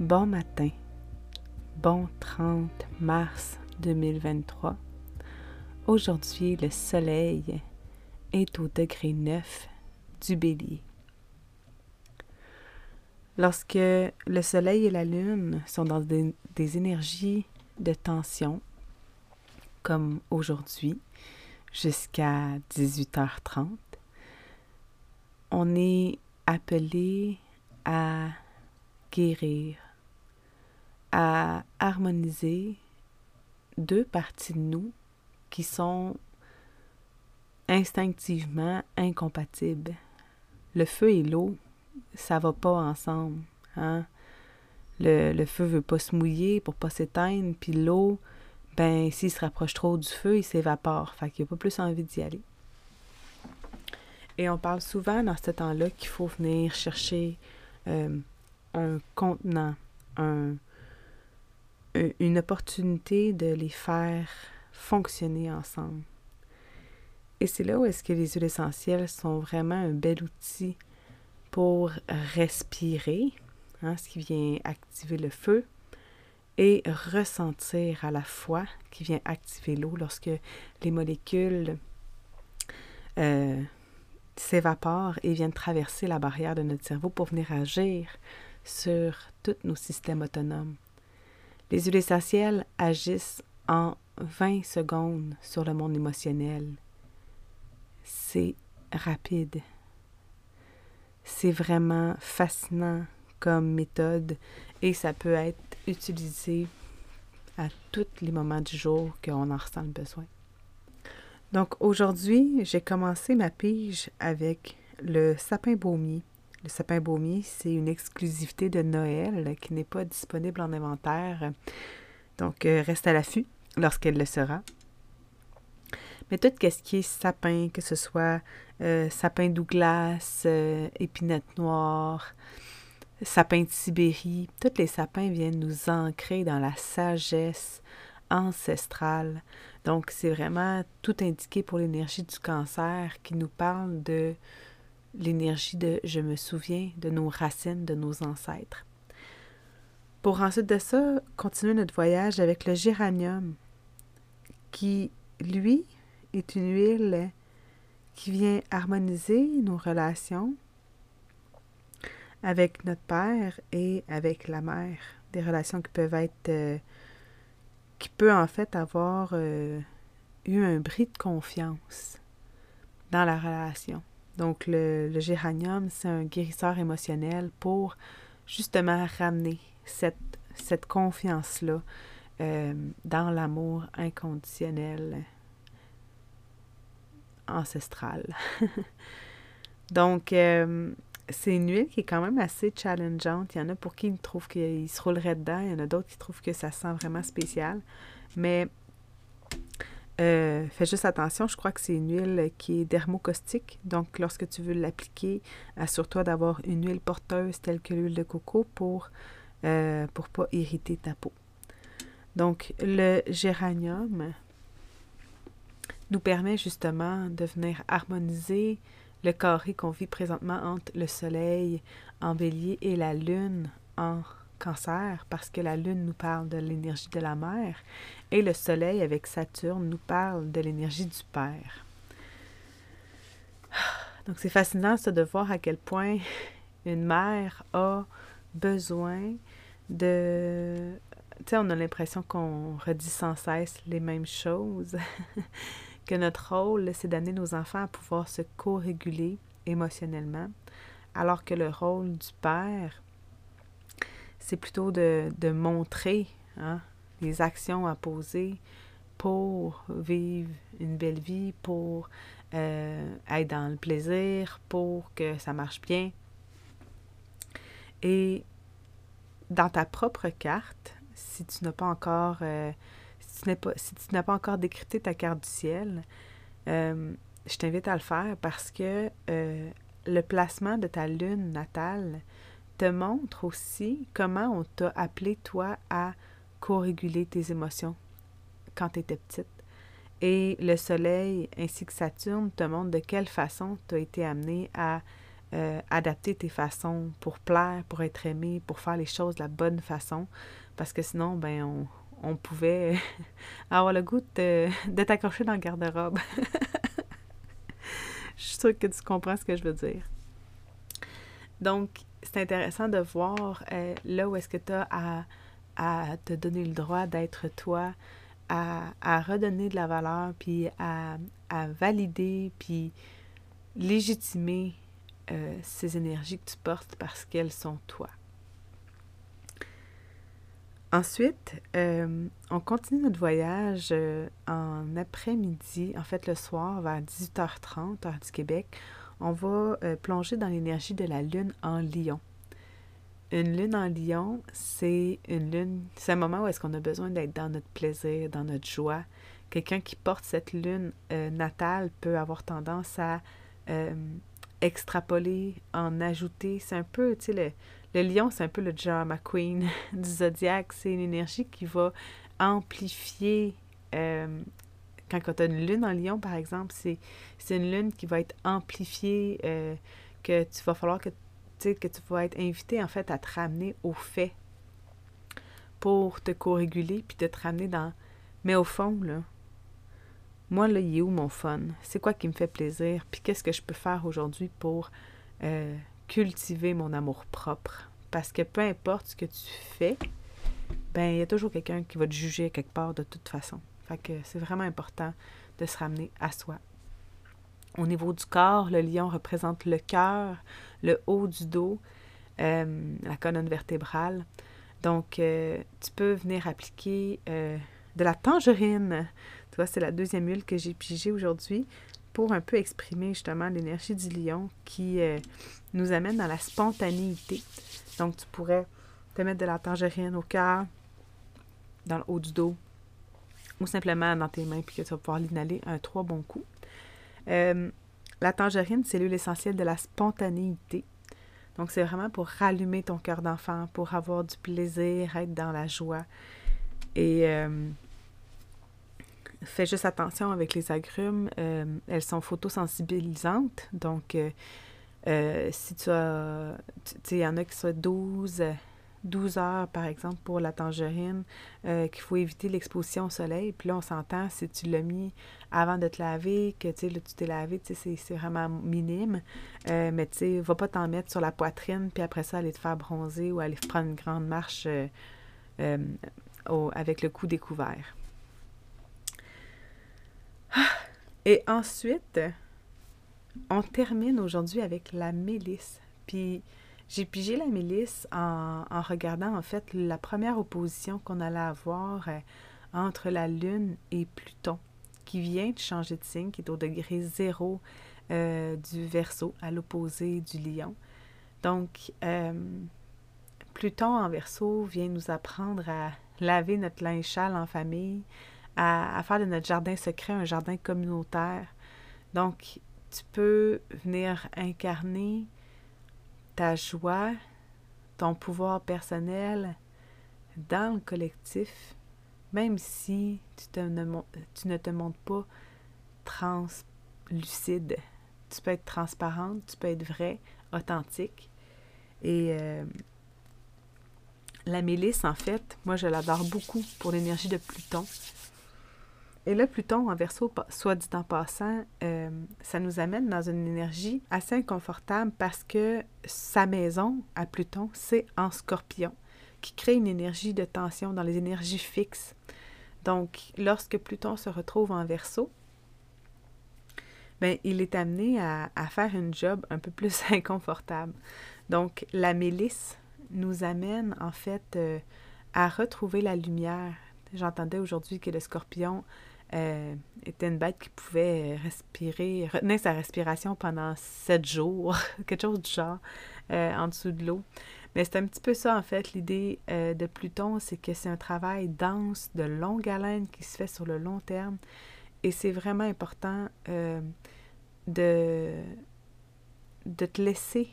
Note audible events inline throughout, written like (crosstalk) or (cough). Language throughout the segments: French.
Bon matin, bon 30 mars 2023. Aujourd'hui, le soleil est au degré 9 du bélier. Lorsque le soleil et la lune sont dans des, énergies de tension, comme aujourd'hui, jusqu'à 18h30, on est appelé à guérir, à harmoniser deux parties de nous qui sont instinctivement incompatibles. Le feu et l'eau, ça va pas ensemble. Hein? Le, le feu veut pas se mouiller pour pas s'éteindre, puis l'eau, ben s'il se rapproche trop du feu, il s'évapore. Fait qu'il a pas plus envie d'y aller. Et on parle souvent dans ce temps-là qu'il faut venir chercher euh, un contenant, un, une opportunité de les faire fonctionner ensemble. Et c'est là où est-ce que les huiles essentielles sont vraiment un bel outil pour respirer, hein, ce qui vient activer le feu, et ressentir à la fois, qui vient activer l'eau lorsque les molécules euh, s'évaporent et viennent traverser la barrière de notre cerveau pour venir agir sur tous nos systèmes autonomes. Les huiles essentielles agissent en 20 secondes sur le monde émotionnel. C'est rapide. C'est vraiment fascinant comme méthode et ça peut être utilisé à tous les moments du jour qu'on en ressent le besoin. Donc aujourd'hui, j'ai commencé ma pige avec le sapin baumier. Le sapin baumier, c'est une exclusivité de Noël qui n'est pas disponible en inventaire. Donc, euh, reste à l'affût lorsqu'elle le sera. Mais tout ce qui est sapin, que ce soit euh, sapin Douglas, euh, épinette noire, sapin de Sibérie, tous les sapins viennent nous ancrer dans la sagesse ancestrale. Donc, c'est vraiment tout indiqué pour l'énergie du cancer qui nous parle de l'énergie de je me souviens de nos racines, de nos ancêtres. Pour ensuite de ça, continuer notre voyage avec le géranium, qui, lui, est une huile qui vient harmoniser nos relations avec notre père et avec la mère. Des relations qui peuvent être. Euh, qui peut en fait avoir euh, eu un bris de confiance dans la relation. Donc, le, géranium, c'est un guérisseur émotionnel pour justement ramener cette, confiance-là euh, dans l'amour inconditionnel ancestral. (laughs) Donc, euh, c'est une huile qui est quand même assez challengeante. Il y en a pour qui ils trouvent qu'ils se rouleraient dedans. Il y en a d'autres qui trouvent que ça sent vraiment spécial. Mais euh, fais juste attention, je crois que c'est une huile qui est dermocaustique. Donc, lorsque tu veux l'appliquer, assure-toi d'avoir une huile porteuse telle que l'huile de coco pour ne euh, pas irriter ta peau. Donc, le géranium nous permet justement de venir harmoniser le carré qu'on vit présentement entre le soleil en bélier et la lune en parce que la lune nous parle de l'énergie de la mère et le soleil avec Saturne nous parle de l'énergie du père. (sighs) Donc c'est fascinant ça de voir à quel point une mère a besoin de... Tu sais, on a l'impression qu'on redit sans cesse les mêmes choses, (laughs) que notre rôle, c'est d'amener nos enfants à pouvoir se co-réguler émotionnellement, alors que le rôle du père, c'est plutôt de, montrer hein, les actions à poser pour vivre une belle vie, pour euh, être dans le plaisir, pour que ça marche bien. Et dans ta propre carte, si tu n'as pas encore, euh, si tu n'as pas, si tu n'as pas encore décrypté ta carte du ciel, euh, je t'invite à le faire parce que le placement de ta lune natale te montre aussi comment on t'a appelé toi à co-réguler tes émotions quand tu étais petite. Et le Soleil ainsi que Saturne te montrent de quelle façon tu as été amené à euh, adapter tes façons pour plaire, pour être aimé, pour faire les choses de la bonne façon. Parce que sinon, ben, on, on pouvait (laughs) avoir le goût de, de t'accrocher dans le garde-robe. (laughs) Je suis sûre que tu comprends ce que je veux dire. Donc, c'est intéressant de voir euh, là où est-ce que tu as à, te donner le droit d'être toi, à, redonner de la valeur, puis à, valider, puis légitimer euh, ces énergies que tu portes parce qu'elles sont toi. Ensuite, euh, on continue notre voyage en après-midi, en fait le soir vers 18h30, heure du Québec. On va plonger dans l'énergie de la lune en lion. Une lune en lion, c'est une lune, c'est un moment où est-ce qu'on a besoin d'être dans notre plaisir, dans notre joie. Quelqu'un qui porte cette lune euh, natale peut avoir tendance à euh, extrapoler, en ajouter. C'est un peu, tu sais, le, lion, c'est un peu le John McQueen (laughs) du zodiaque. C'est une énergie qui va amplifier. Euh, quand tu as une lune en lion, par exemple, c'est une lune qui va être amplifiée, que tu vas falloir que que tu vas être invité en fait à te ramener au fait pour te co-réguler puis de te ramener dans. Mais au fond, là, moi, là, il est où mon fun? C'est quoi qui me fait plaisir? Puis qu'est-ce que je peux faire aujourd'hui pour euh, cultiver mon amour propre? Parce que peu importe ce que tu fais, ben il y a toujours quelqu'un qui va te juger quelque part de toute façon. Fait que c'est vraiment important de se ramener à soi. Au niveau du corps, le lion représente le cœur, le haut du dos, euh, la colonne vertébrale. Donc, euh, tu peux venir appliquer euh, de la tangerine. Tu vois, c'est la deuxième huile que j'ai pigée aujourd'hui pour un peu exprimer justement l'énergie du lion qui nous amène dans la spontanéité. Donc, tu pourrais te mettre de la tangerine au cœur, dans le haut du dos, ou simplement dans tes mains, puis que tu vas pouvoir l'inhaler un trois bons coups. Euh, la tangerine, c'est l'huile essentielle de la spontanéité. Donc, c'est vraiment pour rallumer ton cœur d'enfant, pour avoir du plaisir, être dans la joie. Et euh, fais juste attention avec les agrumes. Euh, elles sont photosensibilisantes. Donc, si tu as. Tu sais, il y en a qui sont 12 12 heures, par exemple, pour la tangerine, euh, qu'il faut éviter l'exposition au soleil. Puis là, on s'entend, si tu l'as mis avant de te laver, que tu t'es lavé, c'est vraiment minime. Euh, mais tu sais, va pas t'en mettre sur la poitrine, puis après ça, aller te faire bronzer ou aller prendre une grande marche euh, avec le cou découvert. Ah! Et ensuite, on termine aujourd'hui avec la mélisse. Puis j'ai pigé la milice en, regardant en fait la première opposition qu'on allait avoir euh, entre la Lune et Pluton, qui vient de changer de signe, qui est au degré zéro euh, du Verseau, à l'opposé du Lion. Donc, euh, Pluton en Verseau vient nous apprendre à laver notre linge sale en famille, à, à faire de notre jardin secret un jardin communautaire. Donc, tu peux venir incarner ta joie, ton pouvoir personnel dans le collectif, même si tu, ne te montres pas translucide. Tu peux être transparente, tu peux être vrai, authentique. Et euh, la mélisse, en fait, moi je l'adore beaucoup pour l'énergie de Pluton. Et là, Pluton en verso, soit dit en passant, euh, ça nous amène dans une énergie assez inconfortable parce que sa maison à Pluton, c'est en scorpion, qui crée une énergie de tension dans les énergies fixes. Donc, lorsque Pluton se retrouve en verso, ben, il est amené à, faire une job un peu plus (laughs) inconfortable. Donc, la mélisse nous amène en fait euh, à retrouver la lumière, j'entendais aujourd'hui que le scorpion euh, était une bête qui pouvait respirer, retenir sa respiration pendant sept jours, (laughs) quelque chose du genre, euh, en dessous de l'eau. Mais c'est un petit peu ça, en fait, l'idée euh, de Pluton, c'est que c'est un travail dense, de longue haleine qui se fait sur le long terme. Et c'est vraiment important de, de te laisser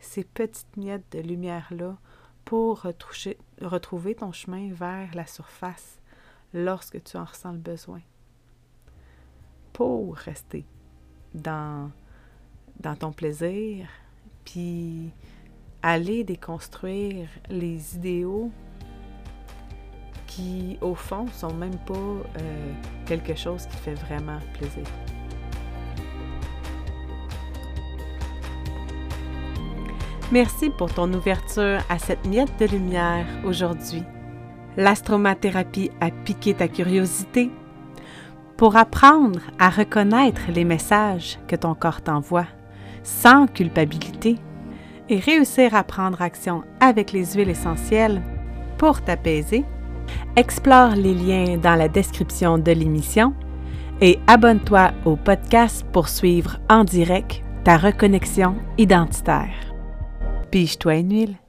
ces petites miettes de lumière-là pour retrouver ton chemin vers la surface lorsque tu en ressens le besoin. Pour rester dans, dans ton plaisir, puis aller déconstruire les idéaux qui, au fond, sont même pas euh, quelque chose qui fait vraiment plaisir. Merci pour ton ouverture à cette miette de lumière aujourd'hui. L'astromathérapie a piqué ta curiosité pour apprendre à reconnaître les messages que ton corps t'envoie sans culpabilité et réussir à prendre action avec les huiles essentielles pour t'apaiser. Explore les liens dans la description de l'émission et abonne-toi au podcast pour suivre en direct ta reconnexion identitaire. Pige-toi une huile.